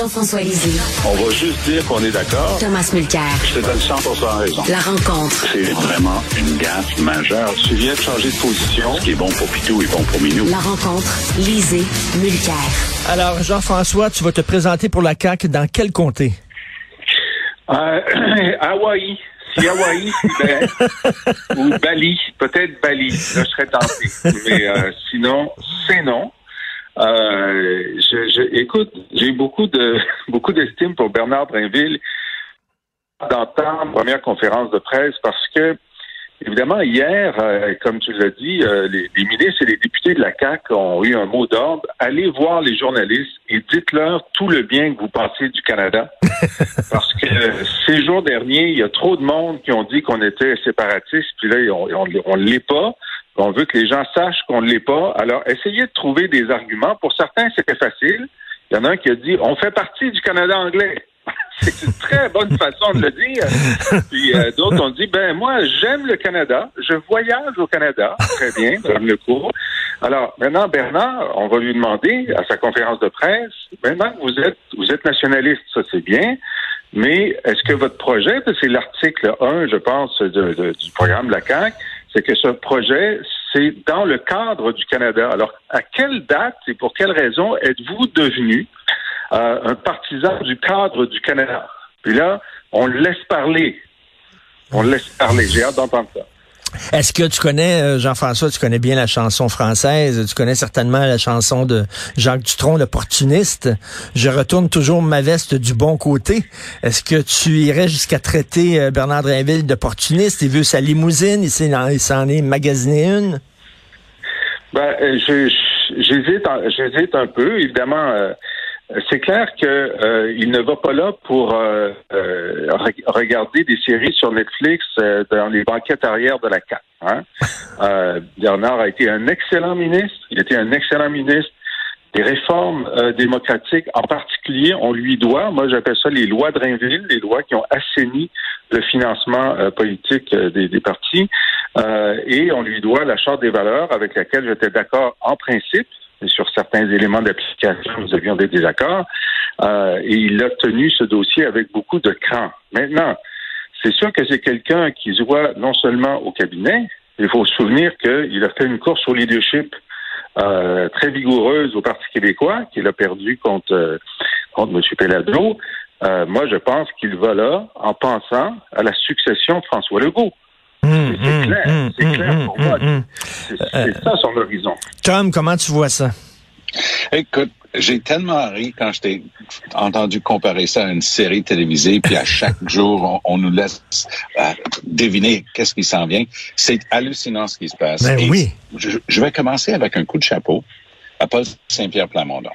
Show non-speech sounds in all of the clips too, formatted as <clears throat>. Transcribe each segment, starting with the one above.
Jean-François Lisée. On va juste dire qu'on est d'accord. Thomas Mulcair. Je te donne 100% raison. La rencontre. C'est vraiment une gaffe majeure. Tu viens de changer de position. Ce qui est bon pour Pitou est bon pour Minou. La rencontre. Lisée. Mulcair. Alors, Jean-François, tu vas te présenter pour la CAQ dans quel comté? Euh, <clears throat> Hawaï. Si Hawaï, <laughs> ben, ou Bali, peut-être Bali, je serais tenté. Mais euh, sinon, c'est non. Euh, je, je, écoute, j'ai beaucoup de <laughs> beaucoup d'estime pour Bernard Drinville d'entendre première conférence de presse parce que évidemment hier, euh, comme tu l'as dit, euh, les, les, ministres et les députés de la CAC ont eu un mot d'ordre allez voir les journalistes et dites-leur tout le bien que vous pensez du Canada <laughs> parce que ces jours derniers, il y a trop de monde qui ont dit qu'on était séparatistes puis là on on, on l'est pas. On veut que les gens sachent qu'on ne l'est pas. Alors, essayez de trouver des arguments. Pour certains, c'était facile. Il y en a un qui a dit on fait partie du Canada anglais. <laughs> C'est une très bonne façon de le dire. Puis euh, d'autres ont dit ben moi j'aime le Canada, je voyage au Canada, très bien, comme le cours. Alors maintenant Bernard, on va lui demander à sa conférence de presse, maintenant vous êtes vous êtes nationaliste, ça c'est bien, mais est-ce que votre projet, c'est l'article 1, je pense, de, du programme de c'est que ce projet, c'est dans le cadre du Canada. Alors, à quelle date et pour quelle raison êtes-vous devenu euh, un partisan du cadre du Canada? Puis là, on le laisse parler. On le laisse parler. J'ai hâte d'entendre ça. Est-ce que tu connais, euh, Jean-François, tu connais bien la chanson française, tu connais certainement la chanson de Jacques Dutronc, l'opportuniste. Je retourne toujours ma veste du bon côté. Est-ce que tu irais jusqu'à traiter euh, Bernard Drinville d'opportuniste? Il veut sa limousine, il s'en est magasiné une? Ben, euh, j'hésite, j'hésite un peu. Évidemment, c'est clair que euh, ne va pas là pour euh, euh, regarder des séries sur Netflix dans les banquettes arrière de la CAP. Hein? <laughs> Bernard a été un excellent ministre. Il était un excellent ministre. Des réformes démocratiques, en particulier, on lui doit, moi j'appelle ça les lois de Rainville, les lois qui ont assaini le financement politique des, des partis, et on lui doit la Charte des valeurs avec laquelle j'étais d'accord en principe, sur certains éléments d'application, nous avions des désaccords. Euh, et il a tenu ce dossier avec beaucoup de cran. Maintenant, c'est sûr que c'est quelqu'un qui se voit non seulement au cabinet, il faut se souvenir qu'il a fait une course au leadership euh, très vigoureuse au Parti québécois, qu'il a perdu contre, euh, contre M. Pelado. Euh, moi, je pense qu'il va là en pensant à la succession de François Legault. Hum, c'est hum, clair, hum, c'est clair pour moi. C'est Euh, ça son horizon. Tom, comment tu vois ça? Écoute, j'ai tellement ri quand je t'ai entendu comparer ça à une série télévisée, puis à chaque <laughs> jour, on, on nous laisse euh, deviner qu'est-ce qui s'en vient. C'est hallucinant ce qui se passe. Ben oui. Je, je vais commencer avec un coup de chapeau à Paul Saint-Pierre Plamondon.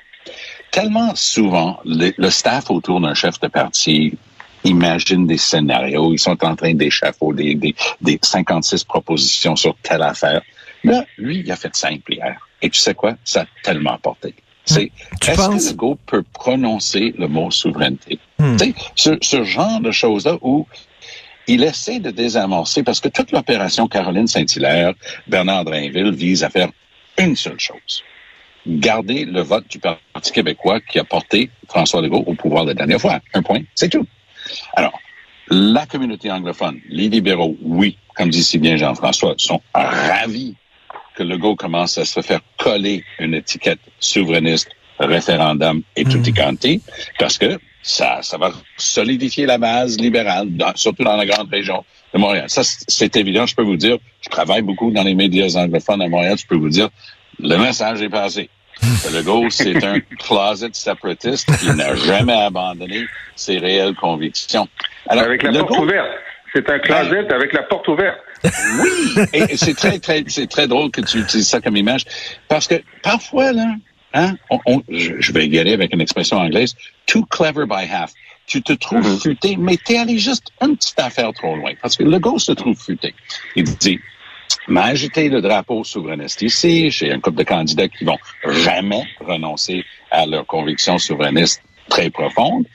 Tellement souvent, le, le staff autour d'un chef de parti imagine des scénarios, ils sont en train d'échafauder des, des, des 56 propositions sur telle affaire. Là, lui, il a fait simple hier. Et tu sais quoi? Ça a tellement porté. C'est, Tu est-ce penses? que Legault peut prononcer le mot souveraineté? Hmm. Tu sais, ce, ce genre de choses-là où il essaie de désamorcer, parce que toute l'opération Caroline Saint-Hilaire, Bernard Drainville vise à faire une seule chose. Garder le vote du Parti québécois qui a porté François Legault au pouvoir la dernière fois. Un point, c'est tout. Alors, la communauté anglophone, les libéraux, oui, comme dit si bien Jean-François, sont ravis que Legault commence à se faire coller une étiquette souverainiste, référendum et tutti quanti, parce que ça, ça va solidifier la base libérale, dans- surtout dans la grande région de Montréal. Ça, c'est évident, je peux vous dire, je travaille beaucoup dans les médias anglophones à Montréal, je peux vous dire, le message est passé. <laughs> Que Legault, c'est un closet separatiste qui n'a jamais abandonné ses réelles convictions. Alors, Avec la Legault- porte ouverte. C'est un closet avec la porte ouverte. Oui, et c'est très, très, c'est très drôle que tu utilises ça comme image, parce que parfois, là, hein, on, on- je, vais y aller avec une expression anglaise, too clever by half. Tu te trouves Mhm. futé, mais t'es allé juste une petite affaire trop loin, parce que le gars se trouve futé. Il dit, m'a agité le drapeau souverainiste ici, j'ai un couple de candidats qui vont jamais renoncer à leurs convictions souverainistes très profondes.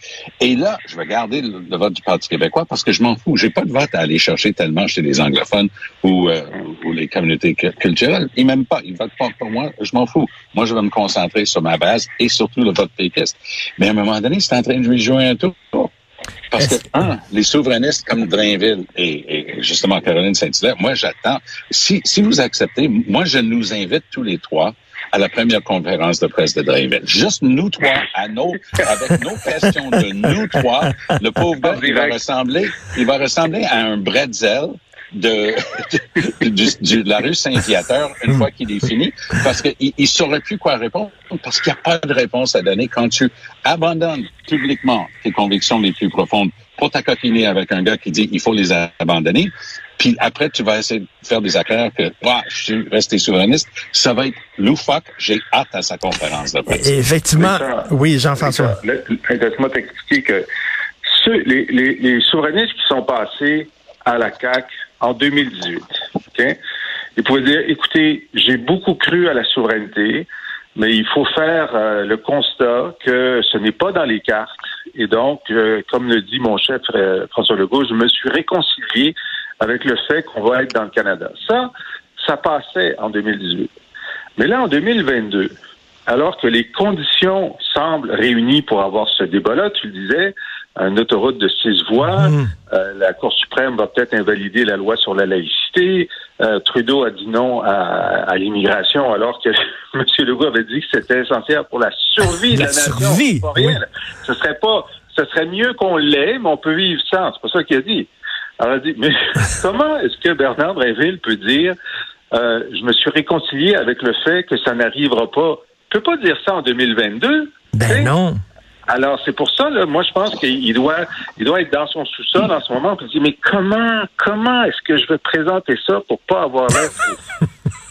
Et là, je vais garder le, le vote du Parti québécois parce que je m'en fous. J'ai pas de vote à aller chercher tellement chez les anglophones ou, euh, ou les communautés cu- culturelles. Ils m'aiment pas. Ils votent pas pour moi. Je m'en fous. Moi, je vais me concentrer sur ma base et surtout le vote péquiste. Mais à un moment donné, c'est en train de lui jouer un tour. Parce que, un, les souverainistes comme Drainville et, et justement Caroline Saint-Hilaire, moi, j'attends. Si, si vous acceptez, moi, je nous invite tous les trois à la première conférence de presse de Drainville. Juste nous trois, à nos, avec nos <laughs> questions de nous trois. Le pauvre gars, il va ressembler, il va ressembler à un bretzel de, de, <laughs> du- du- de la rue Saint-Viateur une fois qu'il est fini, parce qu'il il saurait plus quoi répondre, parce qu'il n'y a pas de réponse à donner quand tu abandonnes publiquement tes convictions les plus profondes pour t'acoquiner avec un gars qui dit il faut les abandonner, puis après tu vas essayer de faire des affaires que ah, je suis resté souverainiste, ça va être loufoque, j'ai hâte à sa conférence de presse. Effectivement, oui, Jean-François. Laisse-moi t'expliquer que ceux, les, les, les souverainistes qui sont passés à la CAQ en 2018, OK? Ils pouvaient dire, écoutez, j'ai beaucoup cru à la souveraineté, mais il faut faire euh, le constat que ce n'est pas dans les cartes. Et donc, euh, comme le dit mon chef euh, François Legault, je me suis réconcilié avec le fait qu'on va être dans le Canada. Ça, ça passait en 2018. Mais là, en 2022, alors que les conditions semblent réunies pour avoir ce débat-là, tu le disais, une autoroute de six voies, Mm. euh, la Cour suprême va peut-être invalider la loi sur la laïcité, euh, Trudeau a dit non à, à l'immigration alors que <laughs> M. Legault avait dit que c'était essentiel pour la survie de La la, nation. survie, rien, oui. Ce serait pas, ce serait mieux qu'on l'ait, mais on peut vivre sans. C'est pas ça qu'il a dit. Alors, il a dit, mais <laughs> comment est-ce que Bernard Bréville peut dire, euh, je me suis réconcilié avec le fait que ça n'arrivera pas? Il peut pas dire ça en 2022. tu sais? Ben non. Alors, c'est pour ça, là, moi, je pense qu'il doit, il doit être dans son sous-sol en ce moment. Puis il dit, mais comment, comment est-ce que je vais présenter ça pour pas avoir l'air...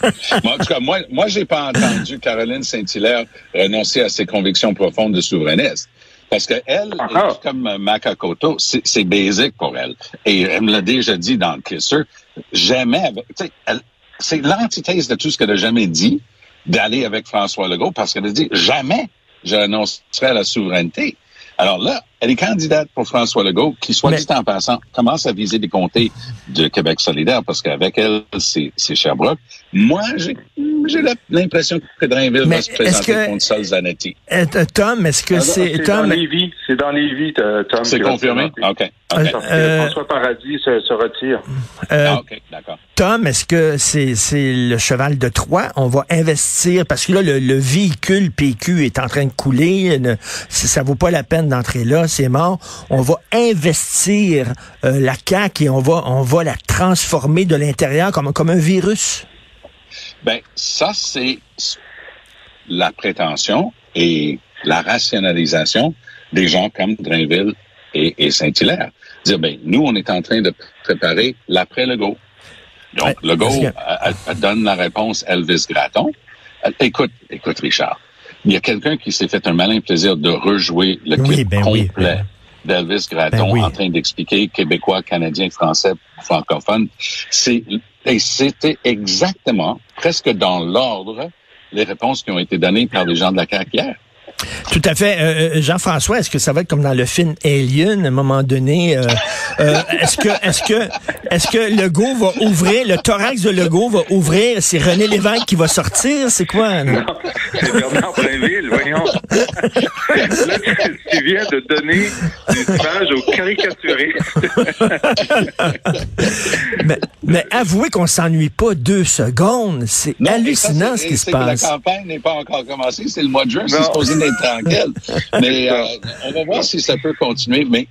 <laughs> Moi, en tout cas, moi, moi, j'ai pas entendu Caroline Saint-Hilaire renoncer à ses convictions profondes de souverainiste. Parce que elle, comme Makakoto, c'est c'est basic pour elle. Et elle me l'a déjà dit dans le Kisser. Jamais, elle- c'est l'antithèse de tout ce qu'elle a jamais dit d'aller avec François Legault parce qu'elle a dit jamais je renoncerai à la souveraineté. Alors là, elle est candidate pour François Legault, qui, soit Mais- dit en passant, commence à viser des comtés de Québec solidaire, parce qu'avec elle, c'est c'est Sherbrooke. Moi, j'ai l'impression que Drainville Mais va se présenter que- contre Sol Zanetti. Euh, Tom, est-ce que Alors, c'est c'est dans Tom. C'est dans Lévis, euh, Tom. C'est confirmé? OK. Euh, François Paradis se, se retire. euh, Ah, OK, d'accord. Tom, est-ce que c'est c'est le cheval de Troie? On va investir parce que là le, le véhicule PQ est en train de couler, ne- ça ça vaut pas la peine d'entrer là, c'est mort. On va investir euh, la CAQ et on va on va la transformer de l'intérieur comme comme un virus. Ben, ça, c'est la prétention et la rationalisation des gens comme Drainville et, et Saint-Hilaire. Dire, ben, nous, on est en train de préparer l'après-Legault. Donc, Ouais, Legault parce que- elle- elle donne la réponse Elvis Gratton. Elle- Écoute, écoute, Richard. Il y a quelqu'un qui s'est fait un malin plaisir de rejouer le Oui, clip ben oui, complet ben d'Elvis Gratton Ben oui. en train d'expliquer québécois, canadien, français, francophone. C'est, et c'était exactement, presque dans l'ordre, les réponses qui ont été données par les gens de la CAQ hier. Tout à fait. Euh, euh, Jean-François, est-ce que ça va être comme dans le film Alien, à un moment donné? euh, euh, est-ce que est-ce que est-ce que Legault va ouvrir, le thorax de Legault va ouvrir, c'est René Lévesque qui va sortir? C'est quoi? Non, c'est Bernard Bréville, voyons. Là, tu, tu viens de donner des images aux caricaturistes. mais, mais avouez qu'on s'ennuie pas deux secondes. C'est hallucinant ça, ce qui se passe. La campagne n'est pas encore commencée, c'est le mois de juin, c'est Non. supposé tranquille. Mais euh, on va voir si ça peut continuer. Mais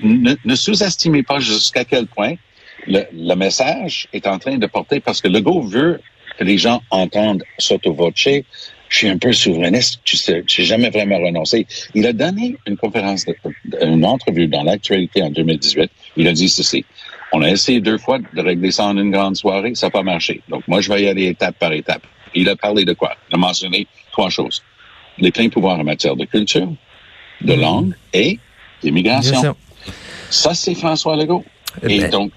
ne, sous-estimez pas jusqu'à quel point le, message est en train de porter, parce que Legault veut que les gens entendent sotto voce. Je suis un peu souverainiste, tu sais, jamais vraiment renoncé. Il a donné une conférence, une entrevue dans l'actualité en 2018. Il a dit ceci. On a essayé deux fois de régler ça en une grande soirée, ça n'a pas marché. Donc, moi, je vais y aller étape par étape. Il a parlé de quoi? Il a mentionné trois choses. Les pleins pouvoirs en matière de culture, de Mhm. langue et d'immigration. Ça, c'est François Legault. Et Ben- donc,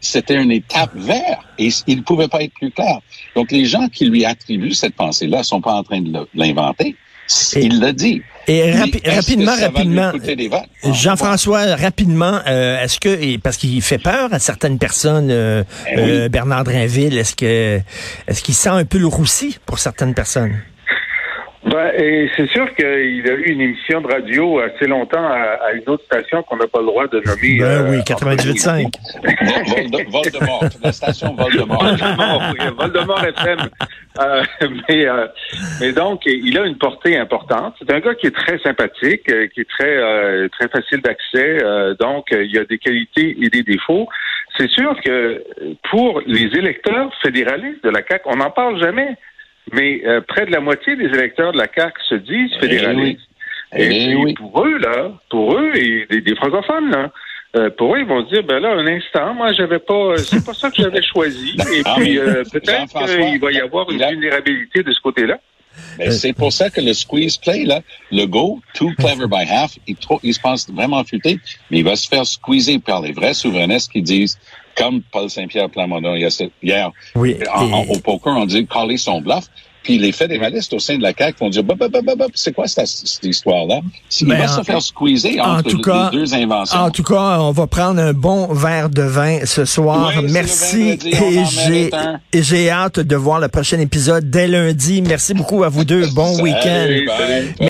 c'était une étape vers, et il ne pouvait pas être plus clair. Donc, les gens qui lui attribuent cette pensée-là sont pas en train de l'inventer. Et- Il l'a dit. Et rapi- rapidement, rapidement? Ah, Jean-François, rapidement, euh, est-ce que, et parce qu'il fait peur à certaines personnes, euh, Eh oui. euh, Bernard Drinville, est-ce que, est-ce qu'il sent un peu le roussi pour certaines personnes? Ben, et c'est sûr qu'il a eu une émission de radio assez longtemps à, à une autre station qu'on n'a pas le droit de nommer. Ben euh, oui, en 98.5. Vol- Vol- Voldemort, la station Voldemort. Voldemort, oui, Voldemort FM. Euh, mais, euh, mais donc, il a une portée importante. C'est un gars qui est très sympathique, euh, qui est très euh, très facile d'accès. euh, donc, il a des qualités et des défauts. C'est sûr que pour les électeurs fédéralistes de la CAQ, on n'en parle jamais, mais euh, près de la moitié des électeurs de la CAQ se disent Eh fédéralistes. Eh Et, oui. pour eux, là, pour eux, et des, des francophones, là, euh, pour eux, ils vont se dire, ben là, un instant, moi, j'avais pas, euh, c'est pas ça que j'avais choisi. Et Ah, puis, euh, peut-être qu'il va y avoir une vulnérabilité de ce côté-là. Mais c'est pour ça que le squeeze play, là, le go, too clever by half, il, trop, il se pense vraiment futé, mais il va se faire squeezer par les vrais souverainistes qui disent, comme Paul Saint-Pierre Plamondon hier, en- en- au poker, on dit caller son bluff. Puis les fédéralistes au sein de la CAQ vont dire, bah, bah, bah, bah, bah, c'est quoi cette, cette histoire-là? Il va en- se faire squeezer en entre tout les cas- deux inventions. En tout cas, on va prendre un bon verre de vin ce soir. Oui, Merci. vendredi, en Et j'ai, hâte de voir le prochain épisode dès lundi. Merci beaucoup à vous deux. Bon week-end. bye.